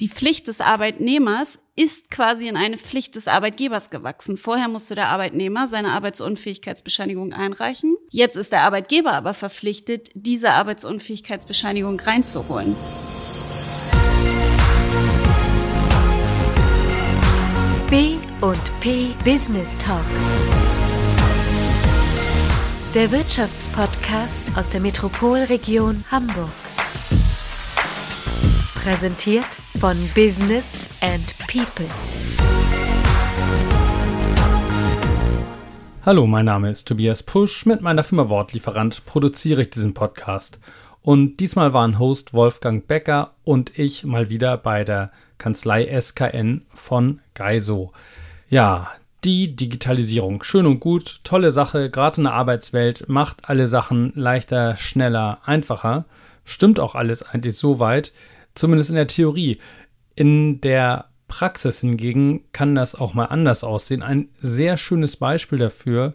die Pflicht des Arbeitnehmers ist quasi in eine Pflicht des Arbeitgebers gewachsen. Vorher musste der Arbeitnehmer seine Arbeitsunfähigkeitsbescheinigung einreichen. Jetzt ist der Arbeitgeber aber verpflichtet, diese Arbeitsunfähigkeitsbescheinigung reinzuholen. B und P Business Talk. Der Wirtschaftspodcast aus der Metropolregion Hamburg. Präsentiert von Business and People. Hallo, mein Name ist Tobias Pusch. Mit meiner Firma Wortlieferant produziere ich diesen Podcast. Und diesmal waren Host Wolfgang Becker und ich mal wieder bei der Kanzlei SKN von Geiso. Ja, die Digitalisierung. Schön und gut, tolle Sache, gerade in der Arbeitswelt, macht alle Sachen leichter, schneller, einfacher. Stimmt auch alles eigentlich so weit, Zumindest in der Theorie. In der Praxis hingegen kann das auch mal anders aussehen. Ein sehr schönes Beispiel dafür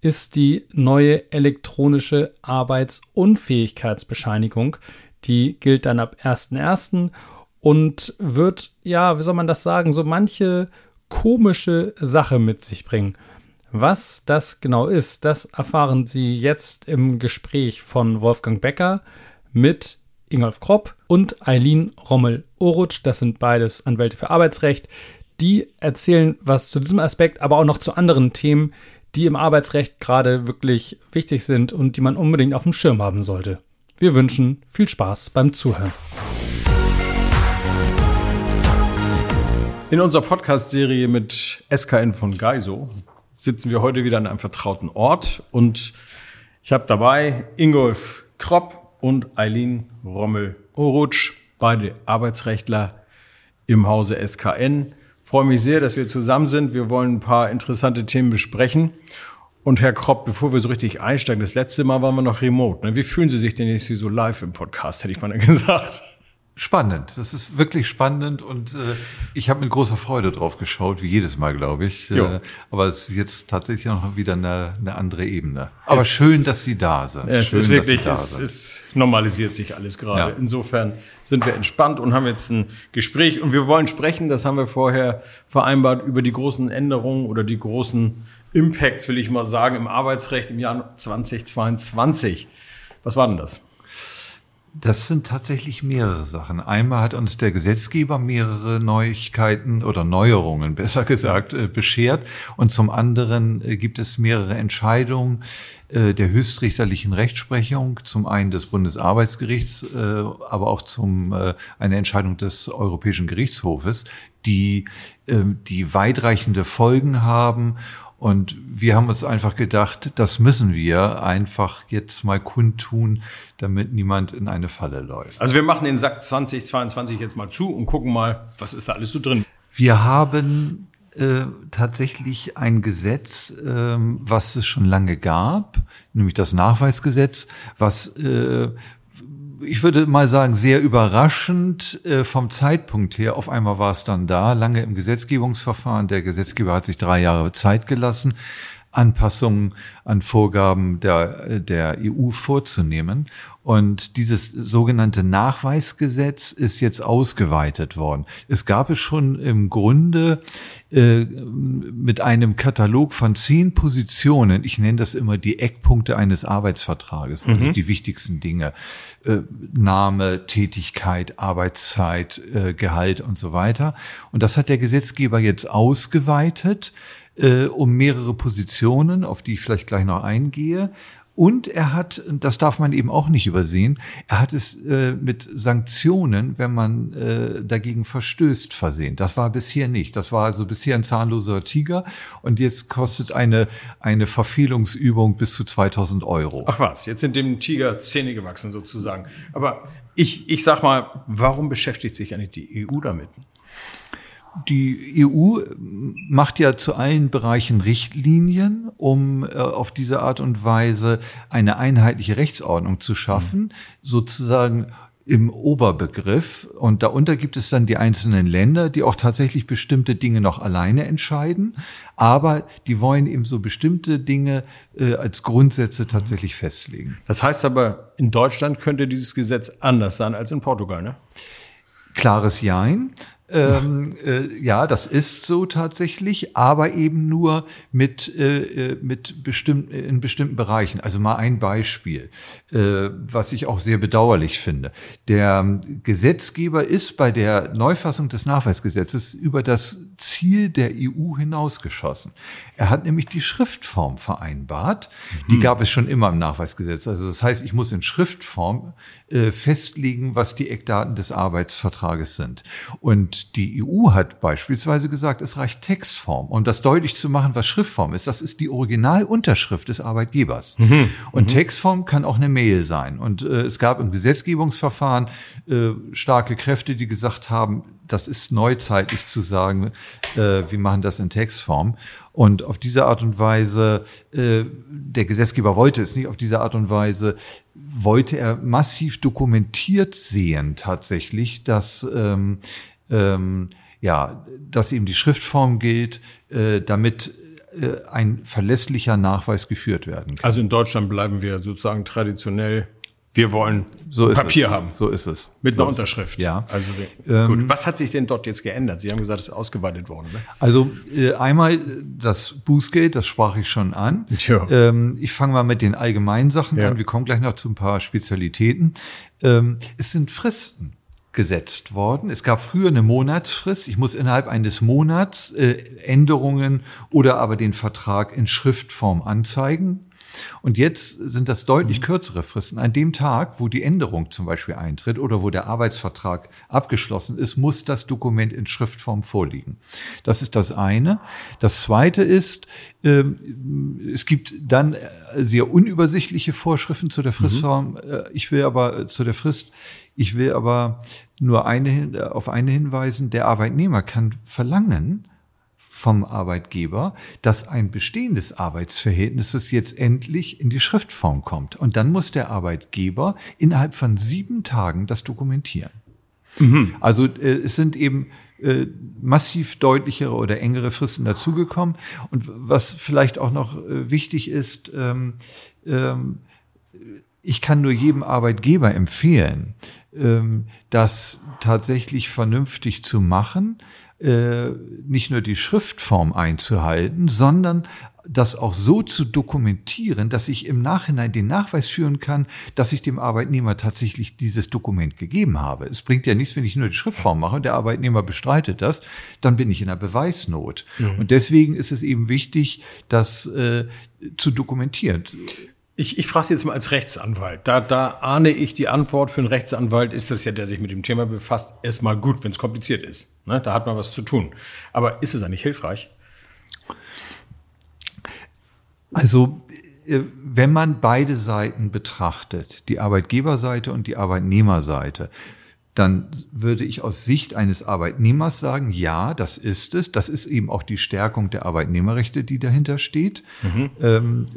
ist die neue elektronische Arbeitsunfähigkeitsbescheinigung. Die gilt dann ab 1.1. und wird, ja, wie soll man das sagen, so manche komische Sache mit sich bringen. Was das genau ist, das erfahren Sie jetzt im Gespräch von Wolfgang Becker mit Ingolf Kropp und Eileen Rommel-Orutsch. Das sind beides Anwälte für Arbeitsrecht. Die erzählen was zu diesem Aspekt, aber auch noch zu anderen Themen, die im Arbeitsrecht gerade wirklich wichtig sind und die man unbedingt auf dem Schirm haben sollte. Wir wünschen viel Spaß beim Zuhören. In unserer Podcast-Serie mit SKN von Geiso sitzen wir heute wieder an einem vertrauten Ort und ich habe dabei Ingolf Kropp, und Eileen Rommel-Orutsch, beide Arbeitsrechtler im Hause SKN. Freue mich sehr, dass wir zusammen sind. Wir wollen ein paar interessante Themen besprechen. Und Herr Kropp, bevor wir so richtig einsteigen, das letzte Mal waren wir noch remote. Ne? Wie fühlen Sie sich denn jetzt hier so live im Podcast, hätte ich mal gesagt? Spannend, das ist wirklich spannend und äh, ich habe mit großer Freude drauf geschaut, wie jedes Mal, glaube ich. Äh, aber es ist jetzt tatsächlich noch wieder eine, eine andere Ebene. Aber es, schön, dass Sie da sind. Es schön, ist wirklich, es ist, normalisiert sich alles gerade. Ja. Insofern sind wir entspannt und haben jetzt ein Gespräch und wir wollen sprechen, das haben wir vorher vereinbart, über die großen Änderungen oder die großen Impacts, will ich mal sagen, im Arbeitsrecht im Jahr 2022. Was war denn das? Das sind tatsächlich mehrere Sachen. Einmal hat uns der Gesetzgeber mehrere Neuigkeiten oder Neuerungen, besser gesagt, äh, beschert. Und zum anderen äh, gibt es mehrere Entscheidungen äh, der höchstrichterlichen Rechtsprechung, zum einen des Bundesarbeitsgerichts, aber auch zum eine Entscheidung des Europäischen Gerichtshofes, die ähm, die weitreichende Folgen haben und wir haben uns einfach gedacht, das müssen wir einfach jetzt mal kundtun, damit niemand in eine Falle läuft. Also wir machen den Sack 2022 jetzt mal zu und gucken mal, was ist da alles so drin. Wir haben äh, tatsächlich ein Gesetz, äh, was es schon lange gab, nämlich das Nachweisgesetz, was äh, ich würde mal sagen, sehr überraschend äh, vom Zeitpunkt her. Auf einmal war es dann da, lange im Gesetzgebungsverfahren. Der Gesetzgeber hat sich drei Jahre Zeit gelassen, Anpassungen an Vorgaben der, der EU vorzunehmen. Und dieses sogenannte Nachweisgesetz ist jetzt ausgeweitet worden. Es gab es schon im Grunde äh, mit einem Katalog von zehn Positionen. Ich nenne das immer die Eckpunkte eines Arbeitsvertrages, also mhm. die wichtigsten Dinge. Äh, Name, Tätigkeit, Arbeitszeit, äh, Gehalt und so weiter. Und das hat der Gesetzgeber jetzt ausgeweitet äh, um mehrere Positionen, auf die ich vielleicht gleich noch eingehe. Und er hat, das darf man eben auch nicht übersehen, er hat es äh, mit Sanktionen, wenn man äh, dagegen verstößt, versehen. Das war bisher nicht. Das war also bisher ein zahnloser Tiger. Und jetzt kostet eine, eine Verfehlungsübung bis zu 2000 Euro. Ach was, jetzt sind dem Tiger Zähne gewachsen sozusagen. Aber ich, ich sag mal, warum beschäftigt sich eigentlich die EU damit? Die EU macht ja zu allen Bereichen Richtlinien, um äh, auf diese Art und Weise eine einheitliche Rechtsordnung zu schaffen, mhm. sozusagen im Oberbegriff. Und darunter gibt es dann die einzelnen Länder, die auch tatsächlich bestimmte Dinge noch alleine entscheiden. Aber die wollen eben so bestimmte Dinge äh, als Grundsätze tatsächlich festlegen. Das heißt aber, in Deutschland könnte dieses Gesetz anders sein als in Portugal, ne? klares Jein. Ähm, äh, ja, das ist so tatsächlich, aber eben nur mit, äh, äh mit bestimmten, in bestimmten Bereichen. Also mal ein Beispiel, äh, was ich auch sehr bedauerlich finde. Der Gesetzgeber ist bei der Neufassung des Nachweisgesetzes über das Ziel der EU hinausgeschossen. Er hat nämlich die Schriftform vereinbart. Die mhm. gab es schon immer im Nachweisgesetz. Also das heißt, ich muss in Schriftform äh, festlegen, was die Eckdaten des Arbeitsvertrages sind. Und die EU hat beispielsweise gesagt, es reicht Textform. Um das deutlich zu machen, was Schriftform ist, das ist die Originalunterschrift des Arbeitgebers. Mhm. Und mhm. Textform kann auch eine Mail sein. Und äh, es gab im Gesetzgebungsverfahren äh, starke Kräfte, die gesagt haben, das ist neuzeitlich zu sagen, äh, wir machen das in Textform. Und auf diese Art und Weise, äh, der Gesetzgeber wollte es nicht, auf diese Art und Weise wollte er massiv dokumentiert sehen tatsächlich, dass ähm, ähm, ja, dass eben die Schriftform gilt, äh, damit äh, ein verlässlicher Nachweis geführt werden kann. Also in Deutschland bleiben wir sozusagen traditionell wir wollen so Papier es. haben. So ist es. Mit so einer Unterschrift. Ja. Also ähm, gut. Was hat sich denn dort jetzt geändert? Sie haben gesagt, es ist ausgeweitet worden. Ne? Also äh, einmal das Bußgeld, das sprach ich schon an. Ja. Ähm, ich fange mal mit den allgemeinen Sachen ja. an. Wir kommen gleich noch zu ein paar Spezialitäten. Ähm, es sind Fristen gesetzt worden. Es gab früher eine Monatsfrist. Ich muss innerhalb eines Monats äh, Änderungen oder aber den Vertrag in Schriftform anzeigen. Und jetzt sind das deutlich mhm. kürzere Fristen. An dem Tag, wo die Änderung zum Beispiel eintritt oder wo der Arbeitsvertrag abgeschlossen ist, muss das Dokument in Schriftform vorliegen. Das ist das eine. Das zweite ist, ähm, es gibt dann äh, sehr unübersichtliche Vorschriften zu der Fristform. Mhm. Äh, ich will aber äh, zu der Frist, ich will aber nur eine, auf eine hinweisen. Der Arbeitnehmer kann verlangen, vom Arbeitgeber, dass ein bestehendes Arbeitsverhältnis jetzt endlich in die Schriftform kommt. Und dann muss der Arbeitgeber innerhalb von sieben Tagen das dokumentieren. Mhm. Also äh, es sind eben äh, massiv deutlichere oder engere Fristen dazugekommen. Und was vielleicht auch noch äh, wichtig ist, ähm, ähm, ich kann nur jedem Arbeitgeber empfehlen, ähm, das tatsächlich vernünftig zu machen äh, nicht nur die Schriftform einzuhalten, sondern das auch so zu dokumentieren, dass ich im Nachhinein den Nachweis führen kann, dass ich dem Arbeitnehmer tatsächlich dieses Dokument gegeben habe. Es bringt ja nichts, wenn ich nur die Schriftform mache und der Arbeitnehmer bestreitet das, dann bin ich in einer Beweisnot. Mhm. Und deswegen ist es eben wichtig, das äh, zu dokumentieren. Ich, ich frage Sie jetzt mal als Rechtsanwalt. Da, da ahne ich die Antwort für einen Rechtsanwalt, ist das ja, der sich mit dem Thema befasst, erstmal gut, wenn es kompliziert ist. Ne? Da hat man was zu tun. Aber ist es eigentlich hilfreich? Also, äh, wenn man beide Seiten betrachtet, die Arbeitgeberseite und die Arbeitnehmerseite, dann würde ich aus Sicht eines Arbeitnehmers sagen, ja, das ist es. Das ist eben auch die Stärkung der Arbeitnehmerrechte, die dahinter steht. Mhm. Ähm,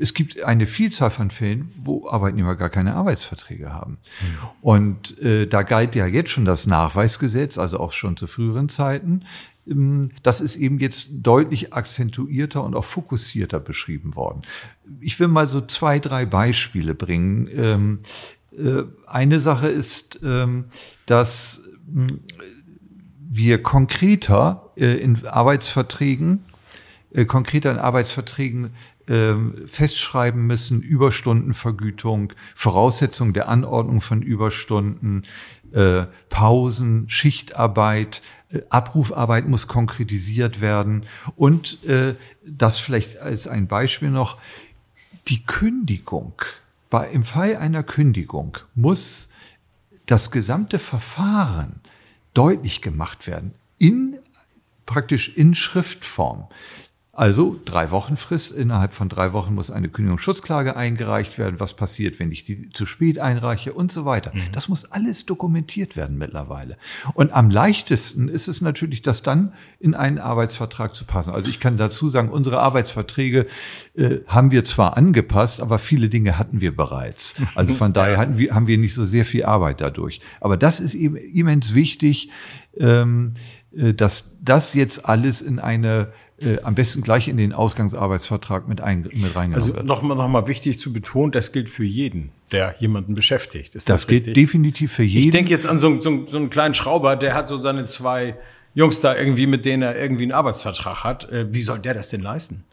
es gibt eine Vielzahl von Fällen, wo Arbeitnehmer gar keine Arbeitsverträge haben. Mhm. Und äh, da galt ja jetzt schon das Nachweisgesetz, also auch schon zu früheren Zeiten. Ähm, das ist eben jetzt deutlich akzentuierter und auch fokussierter beschrieben worden. Ich will mal so zwei, drei Beispiele bringen. Ähm, äh, eine Sache ist, ähm, dass hm, wir konkreter äh, in Arbeitsverträgen äh, konkreter in Arbeitsverträgen festschreiben müssen, Überstundenvergütung, Voraussetzung der Anordnung von Überstunden, äh, Pausen, Schichtarbeit, äh, Abrufarbeit muss konkretisiert werden und äh, das vielleicht als ein Beispiel noch, die Kündigung. Bei, Im Fall einer Kündigung muss das gesamte Verfahren deutlich gemacht werden, in praktisch in Schriftform. Also drei Wochen Frist. Innerhalb von drei Wochen muss eine Kündigungsschutzklage eingereicht werden. Was passiert, wenn ich die zu spät einreiche und so weiter. Mhm. Das muss alles dokumentiert werden mittlerweile. Und am leichtesten ist es natürlich, das dann in einen Arbeitsvertrag zu passen. Also ich kann dazu sagen, unsere Arbeitsverträge äh, haben wir zwar angepasst, aber viele Dinge hatten wir bereits. Also von daher hatten wir, haben wir nicht so sehr viel Arbeit dadurch. Aber das ist eben immens wichtig, ähm, äh, dass das jetzt alles in eine äh, am besten gleich in den Ausgangsarbeitsvertrag mit, ein, mit reingenommen Also wird. nochmal noch mal wichtig zu betonen, das gilt für jeden, der jemanden beschäftigt. Ist Das gilt richtig? definitiv für jeden. Ich denke jetzt an so, so, so einen kleinen Schrauber, der hat so seine zwei Jungs da irgendwie, mit denen er irgendwie einen Arbeitsvertrag hat. Äh, Wie soll der das denn leisten?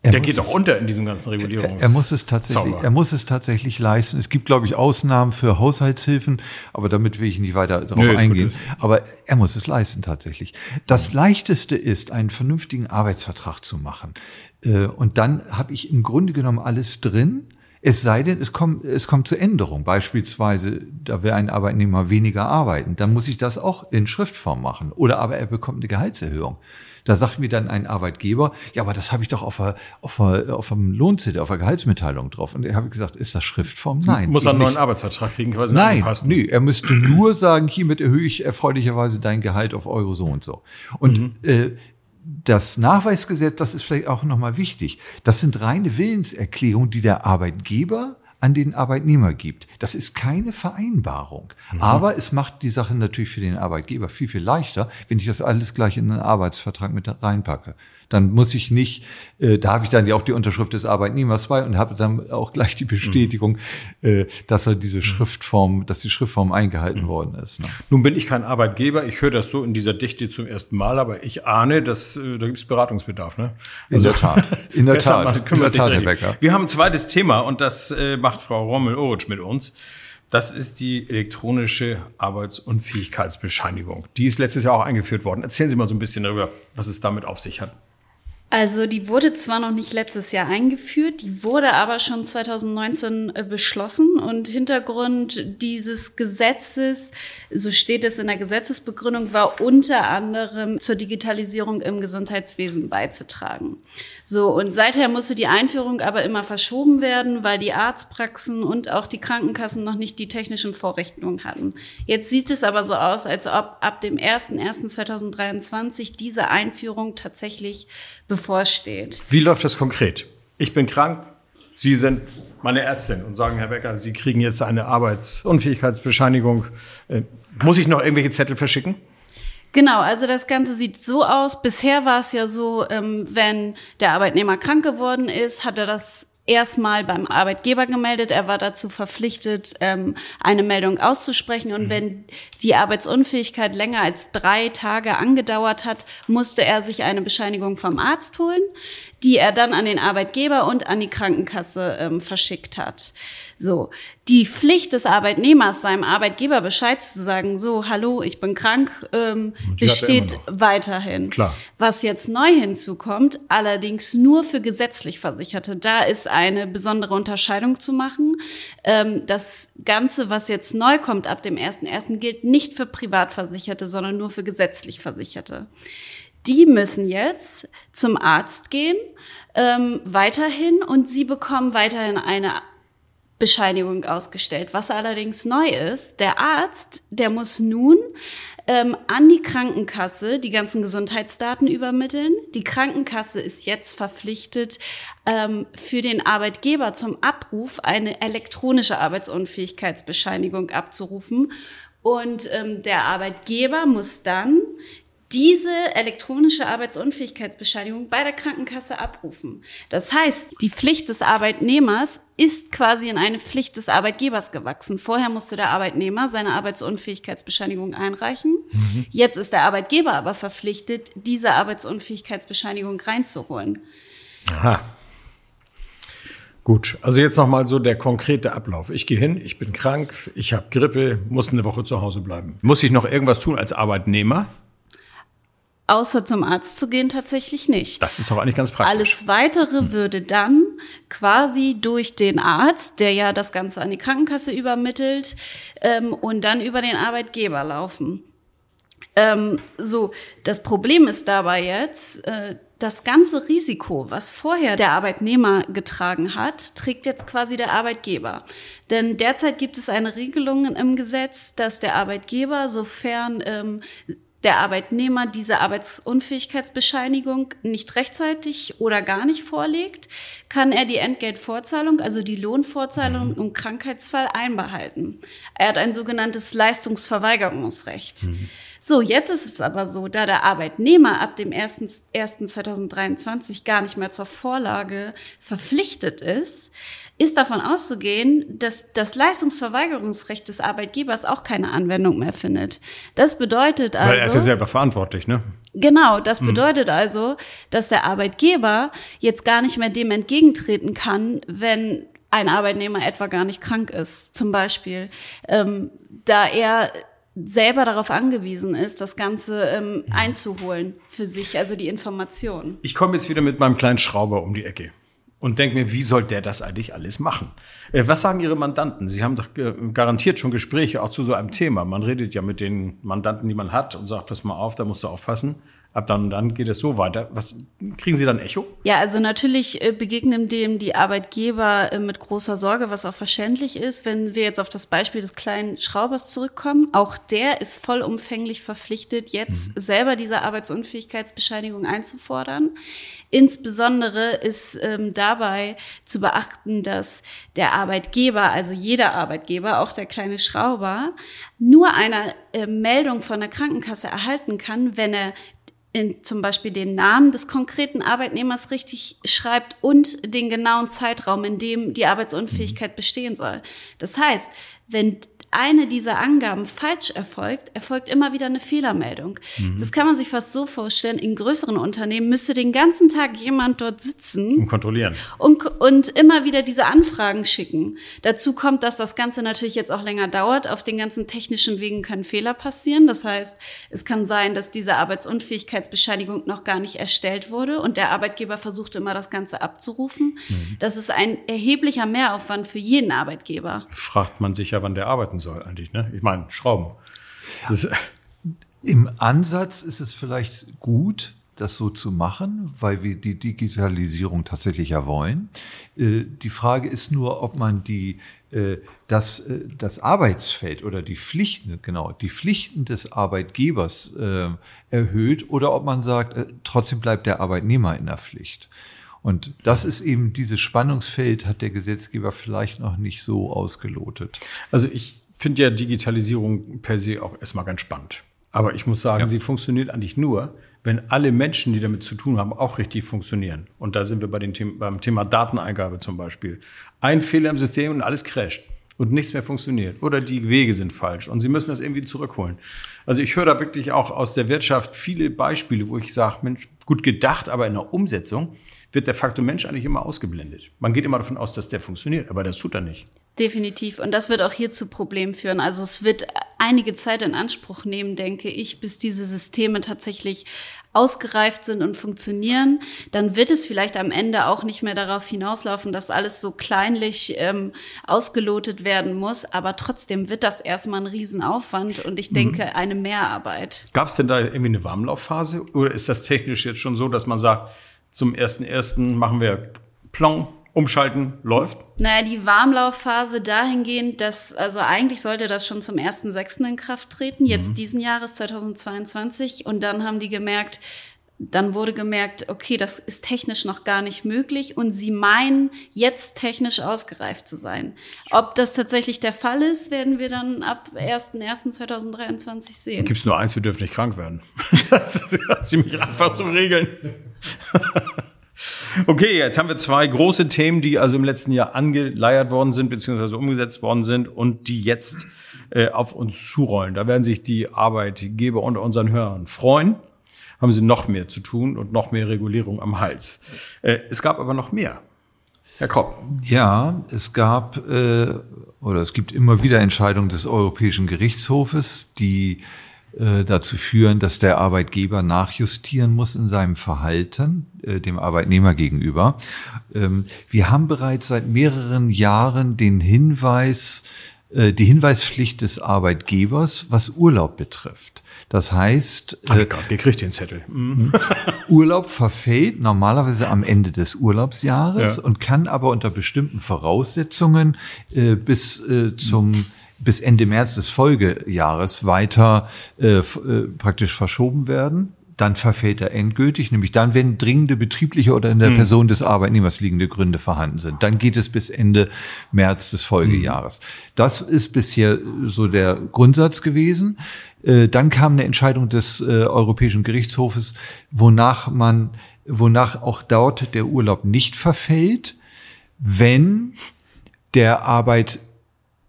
Er Der geht doch unter in diesem ganzen Regulierungs. Er, er muss es tatsächlich, Zauber. er muss es tatsächlich leisten. Es gibt, glaube ich, Ausnahmen für Haushaltshilfen, aber damit will ich nicht weiter darauf gut, eingehen. Aber er muss es leisten tatsächlich. Das leichteste ist, einen vernünftigen Arbeitsvertrag zu machen. Äh, Und dann habe ich im Grunde genommen alles drin. Es sei denn, es kommt, es kommt zur Änderung. Beispielsweise, da will ein Arbeitnehmer weniger arbeiten. Dann muss ich das auch in Schriftform machen. Oder aber er bekommt eine Gehaltserhöhung. Da sagt mir dann ein Arbeitgeber, ja, aber das habe ich doch auf, der, auf, der, auf dem Lohnzettel, auf der Gehaltsmitteilung drauf. Und da habe ich gesagt, ist das Schriftform? Nein. muss er einen neuen. Arbeitsvertrag kriegen, quasi Nein, nee, er müsste nur sagen, hiermit erhöhe ich erfreulicherweise dein Gehalt auf Euro so und so. Und äh, das Nachweisgesetz, das ist vielleicht auch nochmal wichtig, das sind reine Willenserklärungen, die der Arbeitgeber an den Arbeitnehmer gibt. Das ist keine Vereinbarung. Aber es macht die Sache natürlich für den Arbeitgeber viel, viel leichter, wenn ich das alles gleich in einen Arbeitsvertrag mit reinpacke. Dann muss ich nicht, äh, da habe ich dann ja auch die Unterschrift des Arbeitnehmers bei und habe dann auch gleich die Bestätigung, äh, dass er diese Schriftform, dass die Schriftform eingehalten worden ist. Ne? Nun bin ich kein Arbeitgeber, ich höre das so in dieser Dichte zum ersten Mal, aber ich ahne, dass äh, da gibt es Beratungsbedarf. Ne? In der Tat. In der Tat. In der Tat, Herr. Becker. Wir haben ein zweites Thema und das äh, macht Frau Rommel-Oritsch mit uns. Das ist die elektronische Arbeitsunfähigkeitsbescheinigung. Die ist letztes Jahr auch eingeführt worden. Erzählen Sie mal so ein bisschen darüber, was es damit auf sich hat. Also die wurde zwar noch nicht letztes Jahr eingeführt, die wurde aber schon 2019 äh, beschlossen und Hintergrund dieses Gesetzes, so steht es in der Gesetzesbegründung, war unter anderem zur Digitalisierung im Gesundheitswesen beizutragen. So und seither musste die Einführung aber immer verschoben werden, weil die Arztpraxen und auch die Krankenkassen noch nicht die technischen Vorrichtungen hatten. Jetzt sieht es aber so aus, als ob ab dem 01.01.2023 diese Einführung tatsächlich bevorsteht. Wie läuft das konkret? Ich bin krank, Sie sind meine Ärztin und sagen, Herr Becker, Sie kriegen jetzt eine Arbeitsunfähigkeitsbescheinigung. Äh, muss ich noch irgendwelche Zettel verschicken? Genau, also das Ganze sieht so aus. Bisher war es ja so, ähm, wenn der Arbeitnehmer krank geworden ist, hat er das erstmal beim Arbeitgeber gemeldet. Er war dazu verpflichtet, ähm, eine Meldung auszusprechen. Und wenn die Arbeitsunfähigkeit länger als drei Tage angedauert hat, musste er sich eine Bescheinigung vom Arzt holen, die er dann an den Arbeitgeber und an die Krankenkasse ähm, verschickt hat. So, die Pflicht des Arbeitnehmers, seinem Arbeitgeber Bescheid zu sagen, so, hallo, ich bin krank, ähm, besteht weiterhin. Klar. Was jetzt neu hinzukommt, allerdings nur für gesetzlich Versicherte, da ist eine besondere Unterscheidung zu machen. Ähm, das Ganze, was jetzt neu kommt ab dem 1.1., gilt nicht für Privatversicherte, sondern nur für gesetzlich Versicherte. Die müssen jetzt zum Arzt gehen, ähm, weiterhin, und sie bekommen weiterhin eine Bescheinigung ausgestellt. Was allerdings neu ist, der Arzt, der muss nun ähm, an die Krankenkasse die ganzen Gesundheitsdaten übermitteln. Die Krankenkasse ist jetzt verpflichtet, ähm, für den Arbeitgeber zum Abruf eine elektronische Arbeitsunfähigkeitsbescheinigung abzurufen. Und ähm, der Arbeitgeber muss dann diese elektronische Arbeitsunfähigkeitsbescheinigung bei der Krankenkasse abrufen. Das heißt, die Pflicht des Arbeitnehmers ist quasi in eine Pflicht des Arbeitgebers gewachsen. Vorher musste der Arbeitnehmer seine Arbeitsunfähigkeitsbescheinigung einreichen. Jetzt ist der Arbeitgeber aber verpflichtet, diese Arbeitsunfähigkeitsbescheinigung reinzuholen. Aha. Gut, also jetzt nochmal so der konkrete Ablauf. Ich gehe hin, ich bin krank, ich habe Grippe, muss eine Woche zu Hause bleiben. Muss ich noch irgendwas tun als Arbeitnehmer? Außer zum Arzt zu gehen tatsächlich nicht. Das ist doch eigentlich ganz praktisch. Alles weitere würde dann quasi durch den Arzt, der ja das Ganze an die Krankenkasse übermittelt, ähm, und dann über den Arbeitgeber laufen. Ähm, so, das Problem ist dabei jetzt, äh, das ganze Risiko, was vorher der Arbeitnehmer getragen hat, trägt jetzt quasi der Arbeitgeber. Denn derzeit gibt es eine Regelung im Gesetz, dass der Arbeitgeber, sofern ähm, der Arbeitnehmer diese Arbeitsunfähigkeitsbescheinigung nicht rechtzeitig oder gar nicht vorlegt, kann er die Entgeltvorzahlung, also die Lohnvorzahlung im Krankheitsfall einbehalten. Er hat ein sogenanntes Leistungsverweigerungsrecht. So, jetzt ist es aber so, da der Arbeitnehmer ab dem 1.1.2023 gar nicht mehr zur Vorlage verpflichtet ist, ist davon auszugehen, dass das Leistungsverweigerungsrecht des Arbeitgebers auch keine Anwendung mehr findet. Das bedeutet also. Ist ja selber verantwortlich, ne? Genau, das bedeutet also, dass der Arbeitgeber jetzt gar nicht mehr dem entgegentreten kann, wenn ein Arbeitnehmer etwa gar nicht krank ist, zum Beispiel, ähm, da er selber darauf angewiesen ist, das Ganze ähm, einzuholen für sich, also die Informationen. Ich komme jetzt wieder mit meinem kleinen Schrauber um die Ecke und denke mir, wie soll der das eigentlich alles machen? Äh, was sagen Ihre Mandanten? Sie haben doch garantiert schon Gespräche auch zu so einem Thema. Man redet ja mit den Mandanten, die man hat und sagt, pass mal auf, da musst du aufpassen ab dann und dann geht es so weiter. Was kriegen Sie dann Echo? Ja, also natürlich äh, begegnen dem die Arbeitgeber äh, mit großer Sorge, was auch verständlich ist. Wenn wir jetzt auf das Beispiel des kleinen Schraubers zurückkommen, auch der ist vollumfänglich verpflichtet, jetzt mhm. selber diese Arbeitsunfähigkeitsbescheinigung einzufordern. Insbesondere ist ähm, dabei zu beachten, dass der Arbeitgeber, also jeder Arbeitgeber, auch der kleine Schrauber, nur eine äh, Meldung von der Krankenkasse erhalten kann, wenn er in zum Beispiel den Namen des konkreten Arbeitnehmers richtig schreibt und den genauen Zeitraum, in dem die Arbeitsunfähigkeit bestehen soll. Das heißt, wenn eine dieser Angaben falsch erfolgt, erfolgt immer wieder eine Fehlermeldung. Mhm. Das kann man sich fast so vorstellen, in größeren Unternehmen müsste den ganzen Tag jemand dort sitzen und kontrollieren und, und immer wieder diese Anfragen schicken. Dazu kommt, dass das Ganze natürlich jetzt auch länger dauert. Auf den ganzen technischen Wegen können Fehler passieren. Das heißt, es kann sein, dass diese Arbeitsunfähigkeitsbescheinigung noch gar nicht erstellt wurde und der Arbeitgeber versucht immer das Ganze abzurufen. Mhm. Das ist ein erheblicher Mehraufwand für jeden Arbeitgeber. Fragt man sich ja, wann der arbeiten soll eigentlich. Ne? Ich meine, Schrauben. Ja. Im Ansatz ist es vielleicht gut, das so zu machen, weil wir die Digitalisierung tatsächlich ja wollen. Äh, die Frage ist nur, ob man die, äh, das, äh, das Arbeitsfeld oder die Pflichten, genau, die Pflichten des Arbeitgebers erhöht oder ob man sagt, trotzdem bleibt der Arbeitnehmer in der Pflicht. Und das ist eben dieses Spannungsfeld, hat der Gesetzgeber vielleicht noch nicht so ausgelotet. Also ich finde ja Digitalisierung per se auch erstmal ganz spannend. Aber ich muss sagen, ja. sie funktioniert eigentlich nur, wenn alle Menschen, die damit zu tun haben, auch richtig funktionieren. Und da sind wir bei den Themen, beim Thema Dateneingabe zum Beispiel. Ein Fehler im System und alles crasht und nichts mehr funktioniert. Oder die Wege sind falsch und sie müssen das irgendwie zurückholen. Also ich höre da wirklich auch aus der Wirtschaft viele Beispiele, wo ich sage, Mensch, gut gedacht, aber in der Umsetzung wird der Faktor Mensch eigentlich immer ausgeblendet. Man geht immer davon aus, dass der funktioniert, aber das tut er nicht. Definitiv. Und das wird auch hier zu Problemen führen. Also es wird einige Zeit in Anspruch nehmen, denke ich, bis diese Systeme tatsächlich ausgereift sind und funktionieren. Dann wird es vielleicht am Ende auch nicht mehr darauf hinauslaufen, dass alles so kleinlich ähm, ausgelotet werden muss. Aber trotzdem wird das erstmal ein Riesenaufwand und ich denke mhm. eine Mehrarbeit. Gab es denn da irgendwie eine Warmlaufphase? Oder ist das technisch jetzt schon so, dass man sagt, zum ersten ersten machen wir Plong, umschalten, läuft? Naja, die Warmlaufphase dahingehend, dass, also eigentlich sollte das schon zum 1.6. in Kraft treten, jetzt mhm. diesen Jahres 2022. Und dann haben die gemerkt, dann wurde gemerkt, okay, das ist technisch noch gar nicht möglich und sie meinen, jetzt technisch ausgereift zu sein. Ob das tatsächlich der Fall ist, werden wir dann ab 1.1.2023 sehen. Gibt es nur eins, wir dürfen nicht krank werden. Das ist ja ziemlich einfach zu regeln. Okay, jetzt haben wir zwei große Themen, die also im letzten Jahr angeleiert worden sind, beziehungsweise umgesetzt worden sind und die jetzt äh, auf uns zurollen. Da werden sich die Arbeitgeber unter unseren Hörern freuen haben sie noch mehr zu tun und noch mehr Regulierung am Hals. Äh, es gab aber noch mehr. Herr Kopp. Ja, es gab äh, oder es gibt immer wieder Entscheidungen des Europäischen Gerichtshofes, die dazu führen, dass der Arbeitgeber nachjustieren muss in seinem Verhalten äh, dem Arbeitnehmer gegenüber. Ähm, wir haben bereits seit mehreren Jahren den Hinweis, äh, die Hinweispflicht des Arbeitgebers, was Urlaub betrifft. Das heißt, Ach Gott, gekriegt den Zettel. Mhm. Urlaub verfällt normalerweise am Ende des Urlaubsjahres ja. und kann aber unter bestimmten Voraussetzungen äh, bis äh, zum bis Ende März des Folgejahres weiter äh, äh, praktisch verschoben werden dann verfällt er endgültig, nämlich dann, wenn dringende betriebliche oder in der Person des Arbeitnehmers liegende Gründe vorhanden sind. Dann geht es bis Ende März des Folgejahres. Das ist bisher so der Grundsatz gewesen. Äh, Dann kam eine Entscheidung des äh, Europäischen Gerichtshofes, wonach man, wonach auch dort der Urlaub nicht verfällt, wenn der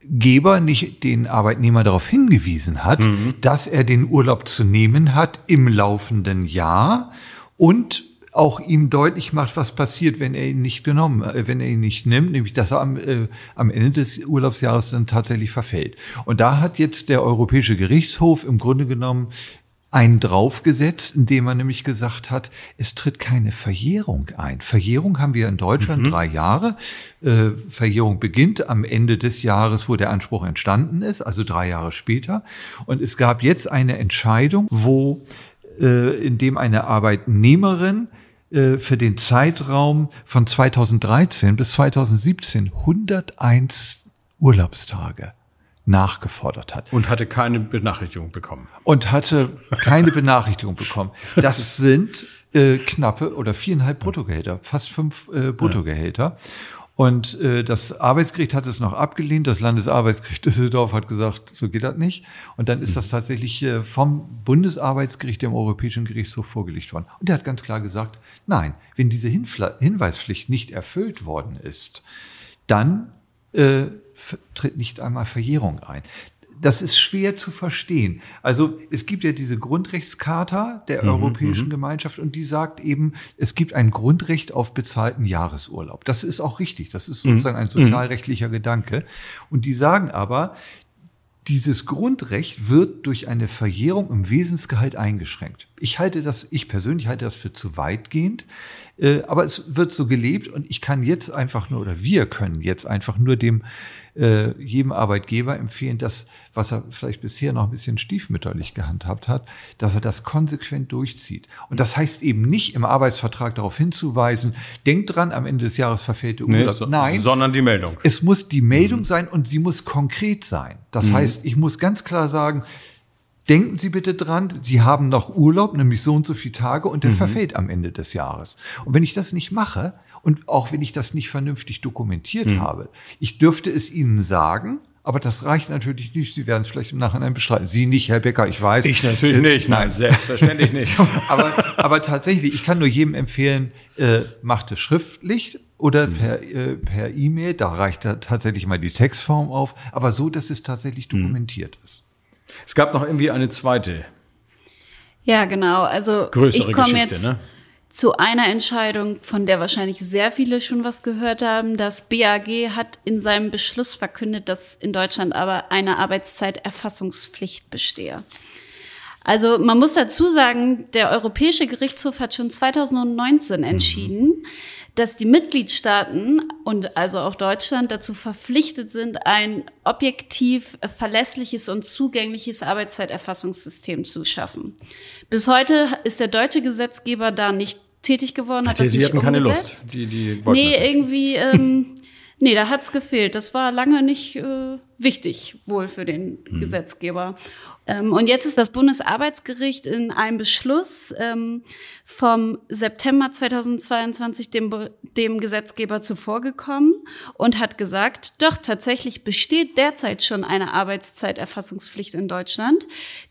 Arbeitgeber nicht den Arbeitnehmer darauf hingewiesen hat, dass er den Urlaub zu nehmen hat im laufenden Jahr und auch ihm deutlich macht, was passiert, wenn er ihn nicht genommen, äh, wenn er ihn nicht nimmt, nämlich dass er am, äh, am Ende des Urlaubsjahres dann tatsächlich verfällt. Und da hat jetzt der Europäische Gerichtshof im Grunde genommen einen draufgesetzt, indem man nämlich gesagt hat, es tritt keine Verjährung ein. Verjährung haben wir in Deutschland drei Jahre. Äh, Verjährung beginnt am Ende des Jahres, wo der Anspruch entstanden ist, also drei Jahre später. Und es gab jetzt eine Entscheidung, wo äh, in dem eine Arbeitnehmerin äh, für den Zeitraum von 2013 bis 2017 101 Urlaubstage nachgefordert hat Und hatte keine Benachrichtigung bekommen. und hatte keine Benachrichtigung bekommen. Das sind äh, knappe oder viereinhalb Bruttogehälter, fast fünf äh, Bruttogehälter. Und äh, das Arbeitsgericht hat es noch abgelehnt. Das Landesarbeitsgericht Düsseldorf hat gesagt, so geht das nicht. Und dann ist das tatsächlich äh, vom Bundesarbeitsgericht dem Europäischen Gerichtshof vorgelegt worden. Und der hat ganz klar gesagt, nein, wenn diese Hinfla Hinweispflicht nicht erfüllt worden ist, dann äh, tritt nicht einmal Verjährung ein. Das ist schwer zu verstehen. Also es gibt ja diese Grundrechtscharta der Europäischen Gemeinschaft und die sagt eben, es gibt ein Grundrecht auf bezahlten Jahresurlaub. Das ist auch richtig. Das ist sozusagen ein sozialrechtlicher Gedanke. Und die sagen aber, dieses Grundrecht wird durch eine Verjährung im Wesensgehalt eingeschränkt. Ich halte das, ich persönlich halte das für zu weitgehend, äh, aber es wird so gelebt und ich kann jetzt einfach nur, oder wir können jetzt einfach nur dem äh, jedem Arbeitgeber empfehlen, dass, was er vielleicht bisher noch ein bisschen stiefmütterlich gehandhabt hat, dass er das konsequent durchzieht. Und das heißt eben nicht im Arbeitsvertrag darauf hinzuweisen, denkt dran, am Ende des Jahres verfällt der Urlaub. so- Nein, Sondern die Meldung. es muss die Meldung sein und sie muss konkret sein. Das heißt, ich muss ganz klar sagen, denken Sie bitte dran, Sie haben noch Urlaub, nämlich so und so viele Tage und der verfällt am Ende des Jahres. Und wenn ich das nicht mache und auch wenn ich das nicht vernünftig dokumentiert habe, ich dürfte es Ihnen sagen, aber das reicht natürlich nicht. Sie werden es vielleicht im Nachhinein bestreiten. Sie nicht, Herr Becker, ich weiß. Ich natürlich nicht. Nein, selbstverständlich nicht. aber, aber tatsächlich, ich kann nur jedem empfehlen, äh, macht es schriftlich oder per äh, per E-Mail. Da reicht da tatsächlich mal die Textform auf, aber so, dass es tatsächlich dokumentiert ist. Es gab noch irgendwie eine zweite. Ja, genau. Also Größere ich komme Geschichte, jetzt ne? Zu einer Entscheidung, von der wahrscheinlich sehr viele schon was gehört haben. Das BAG hat in seinem Beschluss verkündet, dass in Deutschland aber eine Arbeitszeiterfassungspflicht bestehe. Also man muss dazu sagen, der Europäische Gerichtshof hat schon 2019 entschieden, dass die Mitgliedstaaten und also auch Deutschland dazu verpflichtet sind, ein objektiv verlässliches und zugängliches Arbeitszeiterfassungssystem zu schaffen. Bis heute ist der deutsche Gesetzgeber da nicht tätig geworden, hat Die, das nicht hatten keine umgesetzt. Lust. Die, die Nee, irgendwie, ähm, nee, da hat's gefehlt. Das war lange nicht äh, wichtig, wohl für den Mhm. Gesetzgeber. Ähm, und jetzt ist das Bundesarbeitsgericht in einem Beschluss ähm, vom September 2022 dem, dem Gesetzgeber zuvorgekommen und hat gesagt, doch tatsächlich besteht derzeit schon eine Arbeitszeiterfassungspflicht in Deutschland.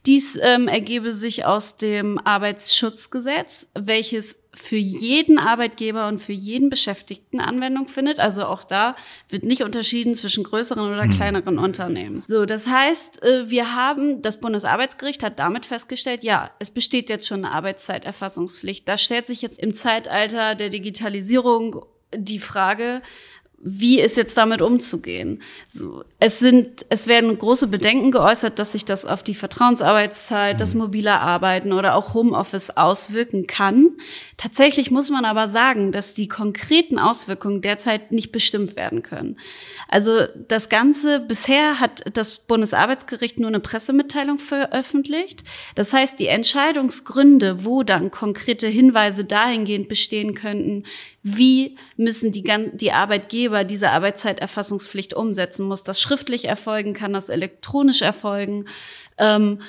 Dies ähm, ergebe sich aus dem Arbeitsschutzgesetz, welches für jeden Arbeitgeber und für jeden Beschäftigten Anwendung findet. Also auch da wird nicht unterschieden zwischen größeren oder kleineren Unternehmen. So, das heißt, äh, wir haben, das Bundesarbeitsgericht hat damit festgestellt, ja, es besteht jetzt schon eine Arbeitszeiterfassungspflicht. Da stellt sich jetzt im Zeitalter der Digitalisierung die Frage, wie ist jetzt damit umzugehen? So, es sind, es werden große Bedenken geäußert, dass sich das auf die Vertrauensarbeitszeit, das mobile Arbeiten oder auch Homeoffice auswirken kann. Tatsächlich muss man aber sagen, dass die konkreten Auswirkungen derzeit nicht bestimmt werden können. Also das Ganze, bisher hat das Bundesarbeitsgericht nur eine Pressemitteilung veröffentlicht. Das heißt, die Entscheidungsgründe, wo dann konkrete Hinweise dahingehend bestehen könnten, wie müssen die, die Arbeitgeber diese Arbeitszeiterfassungspflicht umsetzen? Muss das schriftlich erfolgen? Kann das elektronisch erfolgen? Ähm,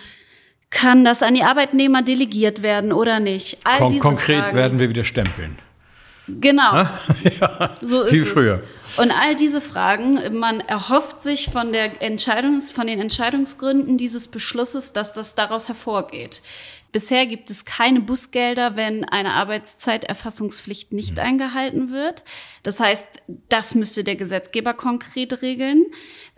Kann das an die Arbeitnehmer delegiert werden oder nicht? All Kon konkret Fragen. werden wir wieder stempeln. Genau. So ist wie es. früher. Und all diese Fragen, man erhofft sich von der Entscheidungs, von den Entscheidungsgründen dieses Beschlusses, dass das daraus hervorgeht. Bisher gibt es keine Bußgelder, wenn eine Arbeitszeiterfassungspflicht nicht Mhm. eingehalten wird. Das heißt, das müsste der Gesetzgeber konkret regeln.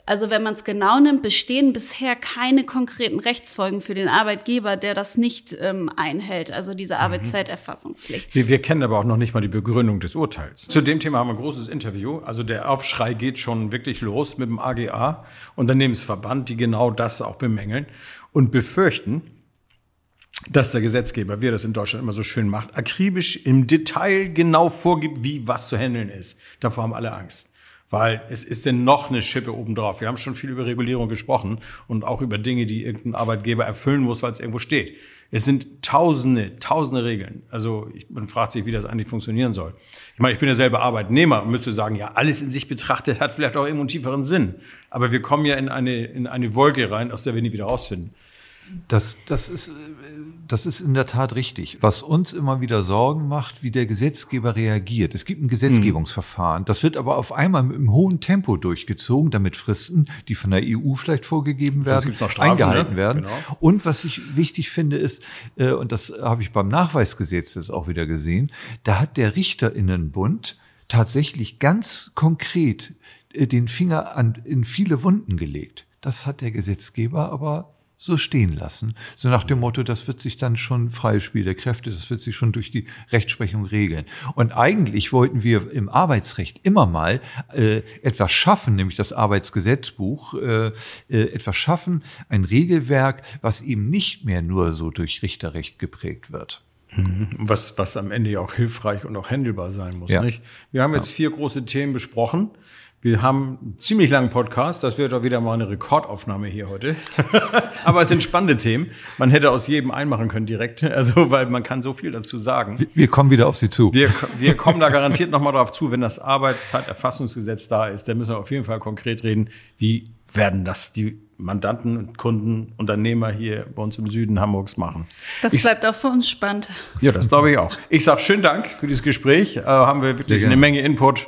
Also wenn man es genau nimmt, bestehen bisher keine konkreten Rechtsfolgen für den Arbeitgeber, der das nicht ähm, einhält, also diese Mhm. Arbeitszeiterfassungspflicht. Wir, wir kennen aber auch noch nicht mal die Begründung des Urteils. Zu dem Thema haben wir ein großes Interview. Also der Aufschrei geht schon wirklich los mit dem AGA, Unternehmensverband, die genau das auch bemängeln und befürchten, dass der Gesetzgeber, wie er das in Deutschland immer so schön macht, akribisch im Detail genau vorgibt, wie was zu handeln ist. Davor haben alle Angst. Weil es ist denn noch eine Schippe obendrauf. Wir haben schon viel über Regulierung gesprochen und auch über Dinge, die irgendein Arbeitgeber erfüllen muss, weil es irgendwo steht. Es sind tausende, tausende Regeln. Also ich, man fragt sich, wie das eigentlich funktionieren soll. Ich meine, ich bin ja selber Arbeitnehmer und müsste sagen, ja, alles in sich betrachtet hat vielleicht auch irgendwo einen tieferen Sinn. Aber wir kommen ja in eine, in eine Wolke rein, aus der wir nie wieder rausfinden. Das, das, ist, äh, das ist in der Tat richtig. Was uns immer wieder Sorgen macht, wie der Gesetzgeber reagiert. Es gibt ein Gesetzgebungsverfahren. Das wird aber auf einmal mit einem hohen Tempo durchgezogen, damit Fristen, die von der EU vielleicht vorgegeben werden, Strafen, eingehalten ne? werden. Genau. Und was ich wichtig finde, ist, äh, und das habe ich beim Nachweisgesetz jetzt auch wieder gesehen, da hat der Richterinnenbund tatsächlich ganz konkret äh, den Finger an, in viele Wunden gelegt. Das hat der Gesetzgeber aber so stehen lassen. So nach dem Motto, das wird sich dann schon freies Spiel der Kräfte, das wird sich schon durch die Rechtsprechung regeln. Und eigentlich wollten wir im Arbeitsrecht immer mal äh, etwas schaffen, nämlich das Arbeitsgesetzbuch, äh, äh, etwas schaffen, ein Regelwerk, was eben nicht mehr nur so durch Richterrecht geprägt wird. Was, was am Ende ja auch hilfreich und auch handelbar sein muss. Ja. Nicht? Wir haben jetzt vier große Themen besprochen. Wir haben einen ziemlich langen Podcast. Das wird doch wieder mal eine Rekordaufnahme hier heute. Aber es sind spannende Themen. Man hätte aus jedem einmachen können direkt. Also, weil man kann so viel dazu sagen. Wir- Wir kommen wieder auf Sie zu. Wir, wir kommen da garantiert nochmal drauf zu, wenn das Arbeitszeiterfassungsgesetz da ist. Da müssen wir auf jeden Fall konkret reden. Wie werden das die Mandanten und Kunden, Unternehmer hier bei uns im Süden Hamburgs machen? Das Ich- bleibt auch für uns spannend. Ja, das glaube ich auch. Ich sage schönen Dank für dieses Gespräch. Äh, haben wir wirklich eine Menge Input.